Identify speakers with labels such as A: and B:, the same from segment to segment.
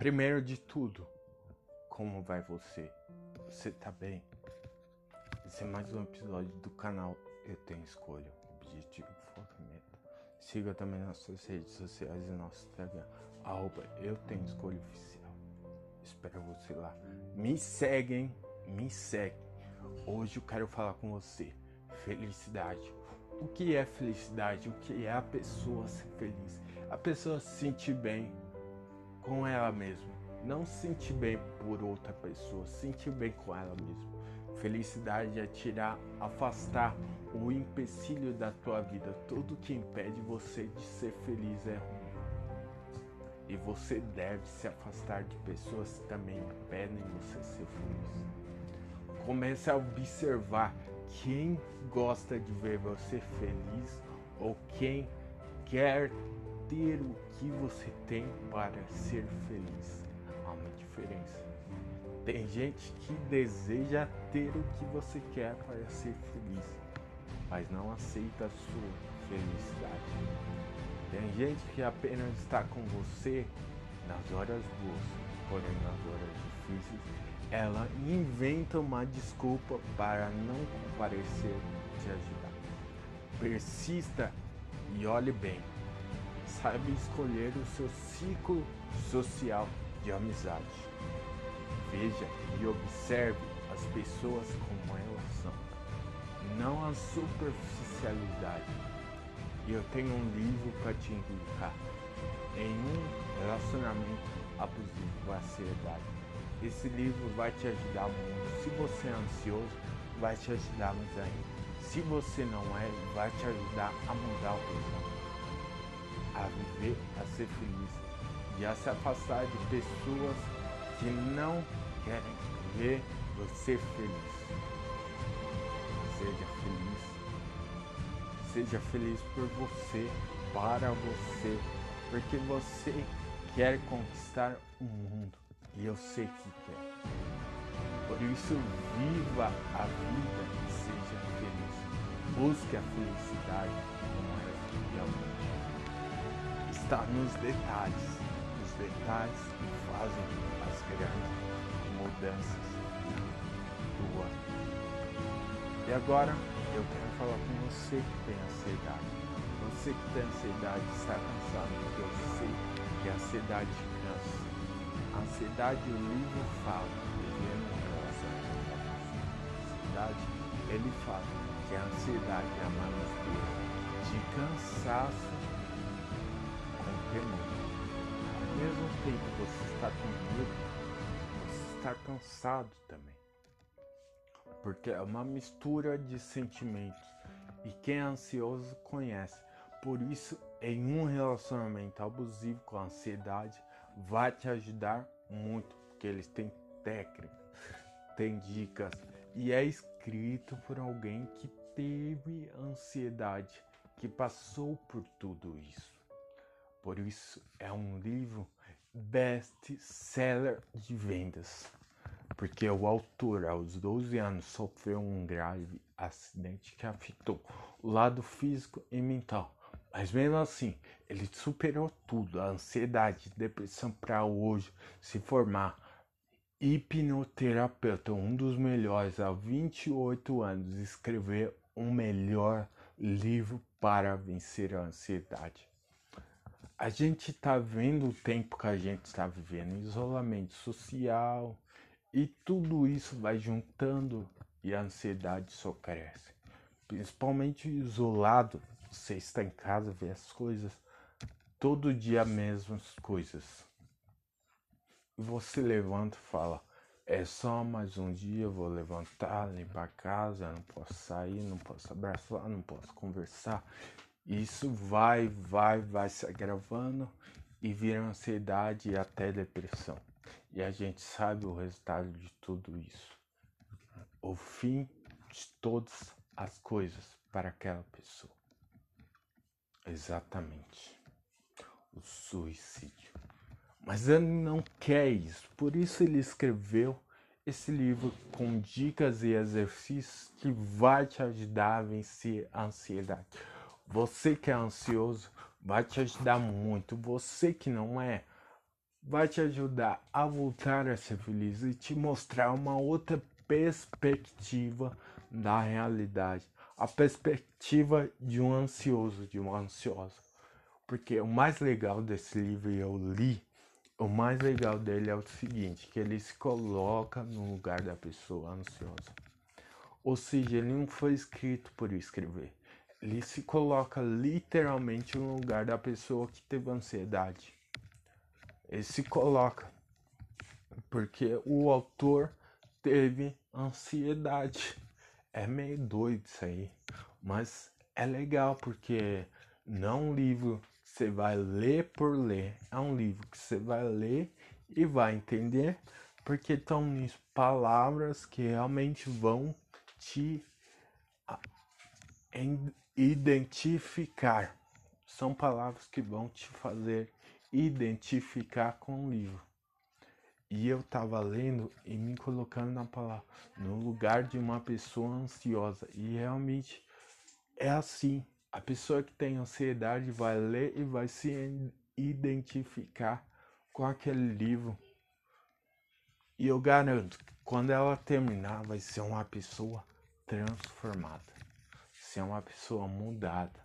A: Primeiro de tudo, como vai você? Você tá bem? Esse é mais um episódio do canal Eu Tenho Escolha, Objetivo Focamento. Siga também nossas redes sociais e nosso Instagram, arroba Eu Tenho Escolha Oficial. Espero você lá. Me seguem, me seguem. Hoje eu quero falar com você. Felicidade. O que é felicidade? O que é a pessoa ser feliz? A pessoa se sentir bem com ela mesma. Não se sentir bem por outra pessoa, se sentir bem com ela mesma. Felicidade é tirar, afastar o empecilho da tua vida. Tudo que impede você de ser feliz é ruim. E você deve se afastar de pessoas que também impedem você ser feliz. Comece a observar quem gosta de ver você feliz ou quem quer ter o que você tem para ser feliz. Há uma diferença. Tem gente que deseja ter o que você quer para ser feliz, mas não aceita a sua felicidade. Tem gente que apenas está com você nas horas boas, porém nas horas difíceis ela inventa uma desculpa para não comparecer te ajudar. Persista e olhe bem. Saiba escolher o seu ciclo social de amizade. Veja e observe as pessoas como elas são, não a superficialidade. Eu tenho um livro para te indicar. Em um relacionamento abusivo, ansiedade esse livro vai te ajudar muito. Se você é ansioso, vai te ajudar mais ainda. Se você não é, vai te ajudar a mudar o pensamento, a viver, a ser feliz e a se afastar de pessoas que não querem ver você feliz. Seja feliz. Seja feliz por você, para você, porque você quer conquistar o mundo e eu sei que quer. Por isso, viva a vida e seja feliz. Busque a felicidade como ela realmente é. Está nos detalhes, os detalhes que fazem as grandes mudanças na tua. E agora eu quero falar com você que tem ansiedade. Você que tem ansiedade está cansado, porque eu sei que a ansiedade cansa ansiedade, o livro fala, vivendo em relação à ansiedade, ele fala que a ansiedade é uma mistura de cansaço temor. Ao mesmo tempo que você está com medo, você está cansado também. Porque é uma mistura de sentimentos. E quem é ansioso conhece. Por isso, em um relacionamento abusivo com a ansiedade, vai te ajudar muito, porque eles têm técnica, têm dicas e é escrito por alguém que teve ansiedade, que passou por tudo isso. Por isso é um livro best-seller de vendas, porque o autor aos 12 anos sofreu um grave acidente que afetou o lado físico e mental mas mesmo assim, ele superou tudo, a ansiedade, depressão para hoje se formar hipnoterapeuta, um dos melhores há 28 anos, escrever um melhor livro para vencer a ansiedade. A gente está vendo o tempo que a gente está vivendo, isolamento social e tudo isso vai juntando e a ansiedade só cresce. Principalmente isolado, você está em casa, vê as coisas, todo dia as mesmas coisas. Você levanta e fala, é só mais um dia, vou levantar, limpar a casa, não posso sair, não posso abraçar, não posso conversar. Isso vai, vai, vai se agravando e vira ansiedade e até depressão. E a gente sabe o resultado de tudo isso. O fim de todas as coisas para aquela pessoa. Exatamente. O suicídio. Mas ele não quer isso. Por isso ele escreveu esse livro com dicas e exercícios que vai te ajudar a vencer a ansiedade. Você que é ansioso vai te ajudar muito. Você que não é, vai te ajudar a voltar a ser feliz e te mostrar uma outra perspectiva da realidade, a perspectiva de um ansioso, de uma ansiosa. Porque o mais legal desse livro eu li, o mais legal dele é o seguinte, que ele se coloca no lugar da pessoa ansiosa. Ou seja, ele não foi escrito por escrever. Ele se coloca literalmente no lugar da pessoa que teve ansiedade. Ele se coloca porque o autor teve ansiedade. É meio doido isso aí, mas é legal porque não é um livro que você vai ler por ler, é um livro que você vai ler e vai entender, porque estão nisso palavras que realmente vão te identificar. São palavras que vão te fazer identificar com o livro. E eu estava lendo e me colocando na palavra, no lugar de uma pessoa ansiosa. E realmente é assim. A pessoa que tem ansiedade vai ler e vai se identificar com aquele livro. E eu garanto que quando ela terminar, vai ser uma pessoa transformada. Ser uma pessoa mudada.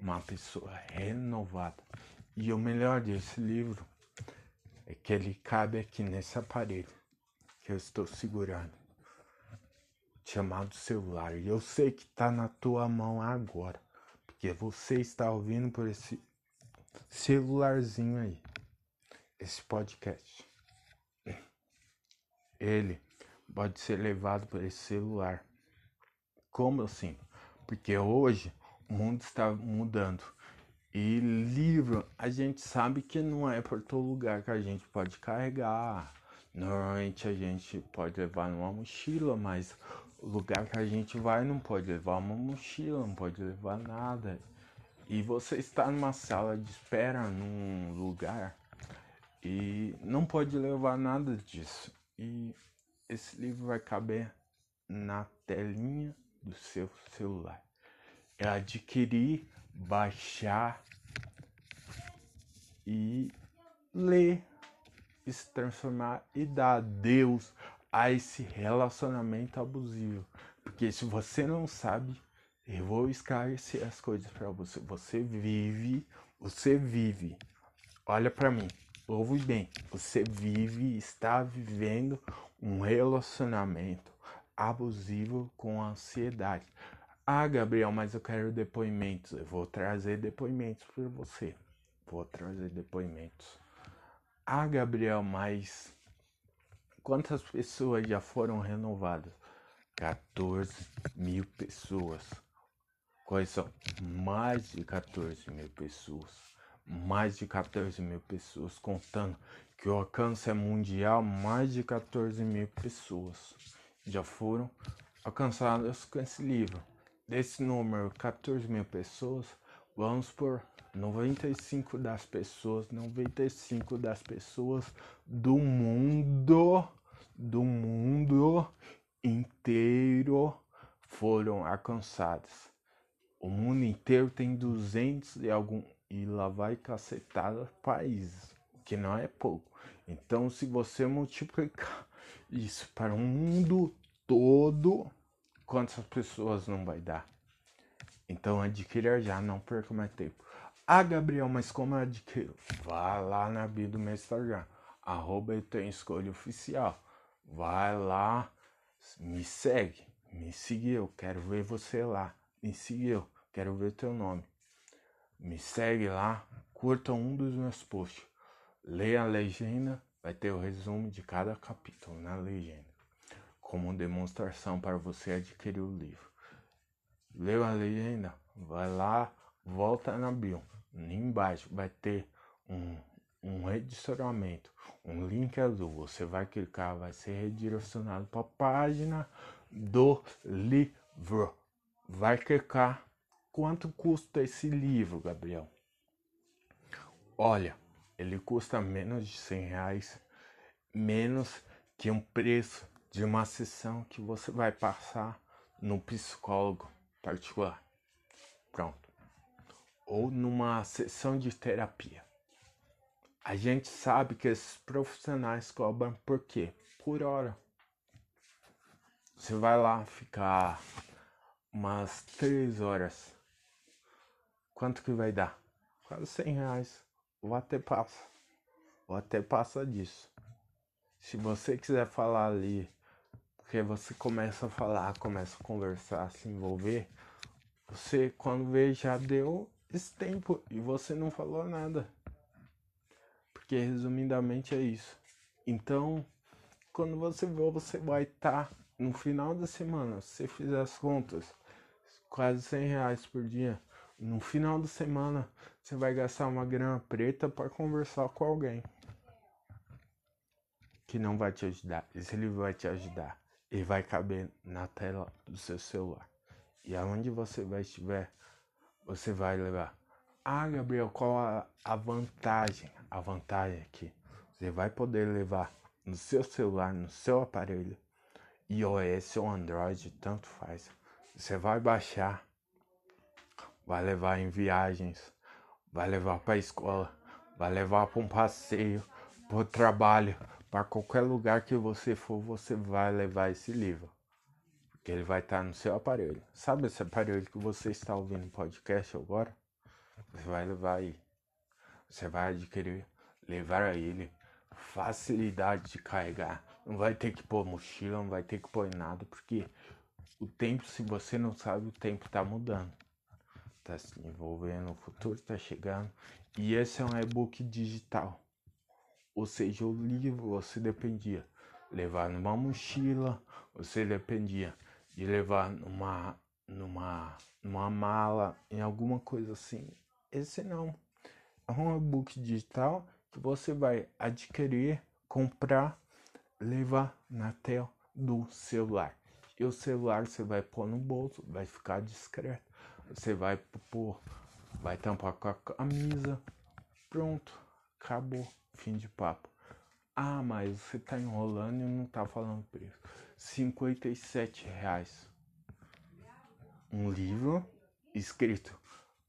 A: Uma pessoa renovada. E o melhor desse livro é que ele cabe aqui nesse aparelho que eu estou segurando, chamado celular. E eu sei que está na tua mão agora, porque você está ouvindo por esse celularzinho aí, esse podcast. Ele pode ser levado por esse celular. Como assim? Porque hoje o mundo está mudando e livro, a gente sabe que não é por todo lugar que a gente pode carregar. Normalmente a gente pode levar numa mochila, mas o lugar que a gente vai não pode levar uma mochila, não pode levar nada. E você está numa sala de espera num lugar e não pode levar nada disso. E esse livro vai caber na telinha do seu celular. É adquirir baixar e ler, e se transformar e dar adeus a esse relacionamento abusivo. Porque se você não sabe, eu vou esclarecer as coisas para você. Você vive, você vive. Olha para mim, ouve bem. Você vive, está vivendo um relacionamento abusivo com ansiedade. Ah, Gabriel, mas eu quero depoimentos. Eu vou trazer depoimentos para você. Vou trazer depoimentos. Ah, Gabriel, mas quantas pessoas já foram renovadas? 14 mil pessoas. Quais são? Mais de 14 mil pessoas. Mais de 14 mil pessoas, contando que o alcance é mundial, mais de 14 mil pessoas já foram alcançadas com esse livro desse número 14 mil pessoas, vamos por 95 das pessoas, 95 das pessoas do mundo, do mundo inteiro foram alcançadas. O mundo inteiro tem 200 e algum e lá vai cacetada países, que não é pouco. Então, se você multiplicar isso para o mundo todo, quantas pessoas não vai dar. Então adquira já, não perca mais tempo. Ah, Gabriel, mas como eu adquiro? Vá lá na bio do meu Instagram, arroba eu tenho escolha oficial. Vai lá, me segue, me seguiu, quero ver você lá. Me seguiu, quero ver teu nome. Me segue lá, curta um dos meus posts. Leia a legenda, vai ter o resumo de cada capítulo na legenda como demonstração para você adquirir o livro. Leu a legenda? Vai lá, volta na bio. Embaixo vai ter um, um redirecionamento, um link azul. Você vai clicar, vai ser redirecionado para a página do livro. Vai clicar. Quanto custa esse livro, Gabriel? Olha, ele custa menos de 100 reais, menos que um preço de uma sessão que você vai passar no psicólogo particular. Pronto. Ou numa sessão de terapia. A gente sabe que esses profissionais cobram por quê? Por hora. Você vai lá ficar umas três horas. Quanto que vai dar? Quase 100 reais. Ou até passa. Ou até passa disso. Se você quiser falar ali, porque você começa a falar, começa a conversar, a se envolver, você quando vê já deu esse tempo e você não falou nada. Porque resumidamente é isso. Então, quando você for, você vai estar tá no final da semana, se você fizer as contas, quase 100 reais por dia. No final da semana, você vai gastar uma grana preta para conversar com alguém que não vai te ajudar. Esse livro vai te ajudar. Ele vai caber na tela do seu celular. E aonde você vai estiver, você vai levar. Ah, Gabriel, qual a, a vantagem? A vantagem é que você vai poder levar no seu celular, no seu aparelho, iOS ou Android, tanto faz. Você vai baixar, vai levar em viagens, vai levar para a escola, vai levar para um passeio, para o trabalho, para qualquer lugar que você for, você vai levar esse livro. Porque ele vai estar no seu aparelho. Sabe esse aparelho que você está ouvindo podcast agora? Você vai levar aí. Você vai adquirir, levar a ele facilidade de carregar. Não vai ter que pôr mochila, não vai ter que pôr nada, porque o tempo, se você não sabe, o tempo está mudando. Está se envolvendo, o futuro está chegando. E esse é um e-book digital. Ou seja, o livro você dependia levar numa mochila, você dependia de levar numa, numa, numa mala, em alguma coisa assim. Esse não. É um e-book digital que você vai adquirir, comprar, levar na tela do celular. E o celular você vai pôr no bolso, vai ficar discreto. Você vai pôr, vai tampar com a camisa. Pronto, acabou, fim de papo. Ah, mas você tá enrolando e não tá falando preço. 57 reais. Um livro escrito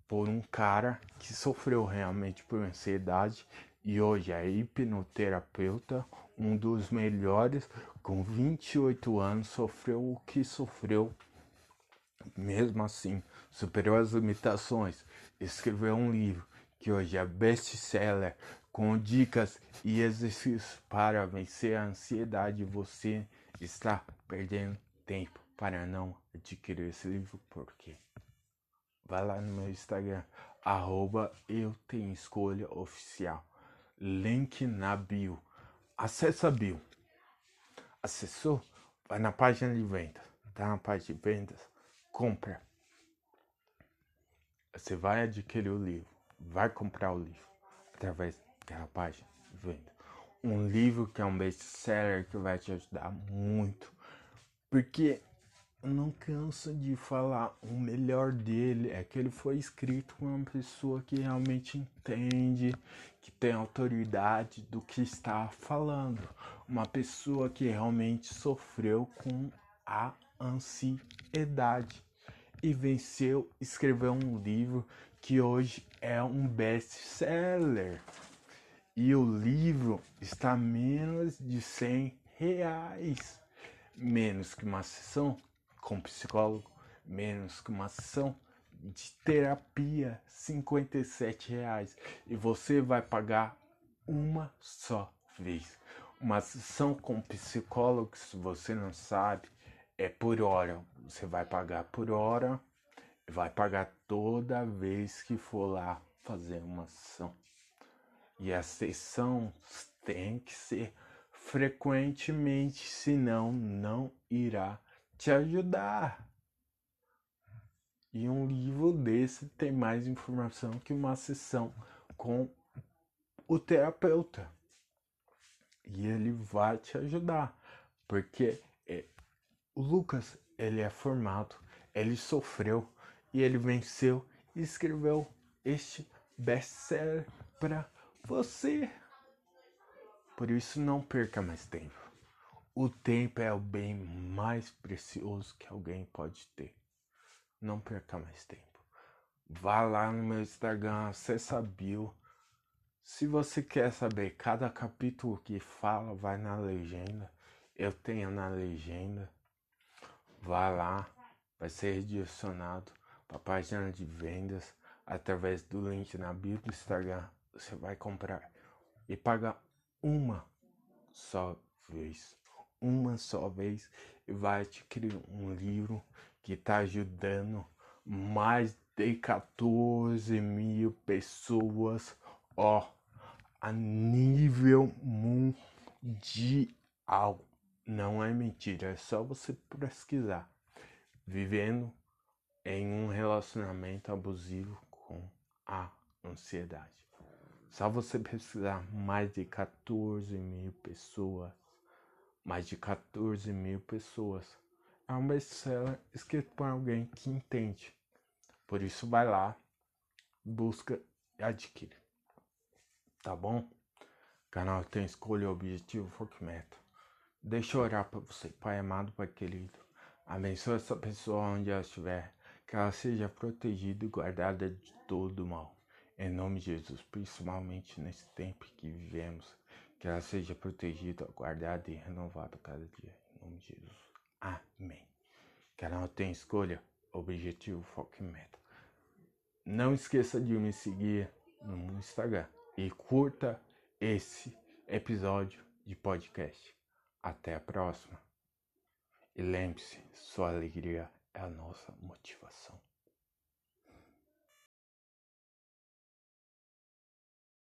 A: por um cara que sofreu realmente por ansiedade e hoje é hipnoterapeuta, um dos melhores, com 28 anos, sofreu o que sofreu. Mesmo assim, superou as limitações, escreveu um livro que hoje é best-seller com dicas e exercícios para vencer a ansiedade. Você está perdendo tempo para não adquirir esse livro, porque vai lá no meu Instagram, arroba eu tenho escolha oficial. Link na bio. Acesse a bio. Acessou? Vai na página de vendas. Tá na página de vendas. Compra. Você vai adquirir o livro. Vai comprar o livro. Através daquela página de venda. Um livro que é um best-seller que vai te ajudar muito. Porque eu não canso de falar, o melhor dele é que ele foi escrito por uma pessoa que realmente entende, que tem autoridade do que está falando. Uma pessoa que realmente sofreu com a ansiedade e venceu, escreveu um livro que hoje é um best-seller. E o livro está a menos de 100 reais. Menos que uma sessão com psicólogo, menos que uma sessão de terapia, 57 reais. E você vai pagar uma só vez. Uma sessão com psicólogo, se você não sabe, é por hora. Você vai pagar por hora vai pagar toda vez que for lá fazer uma sessão. E a sessão tem que ser frequentemente, senão não irá te ajudar. E um livro desse tem mais informação que uma sessão com o terapeuta. E ele vai te ajudar, porque o Lucas, ele é formado, ele sofreu e ele venceu e escreveu este best-seller para você. Por isso não perca mais tempo. O tempo é o bem mais precioso que alguém pode ter. Não perca mais tempo. Vá lá no meu Instagram, acessa a bio, Se você quer saber cada capítulo que fala, vai na legenda. Eu tenho na legenda. Vai lá, vai ser redirecionado para a página de vendas através do link na bio do Instagram. Você vai comprar e pagar uma só vez. Uma só vez e vai criar um livro que está ajudando mais de 14 mil pessoas, ó a nível mundial. Não é mentira, é só você pesquisar. Vivendo em um relacionamento abusivo com a ansiedade. Só você pesquisar mais de 14 mil pessoas. Mais de 14 mil pessoas. É um best-seller escrito por alguém que entende. Por isso vai lá, busca e adquire tá bom? canal tem escolha, objetivo, foco meta. Deixa eu orar para você, Pai amado, Pai querido. Abençoa essa pessoa onde ela estiver, que ela seja protegida e guardada de todo mal. Em nome de Jesus, principalmente nesse tempo que vivemos, que ela seja protegida, guardada e renovada cada dia. Em nome de Jesus. Amém. canal tem escolha, objetivo, foco e meta. Não esqueça de me seguir no Instagram e curta esse episódio de podcast. Até a próxima. E lembre-se, sua alegria é a nossa motivação.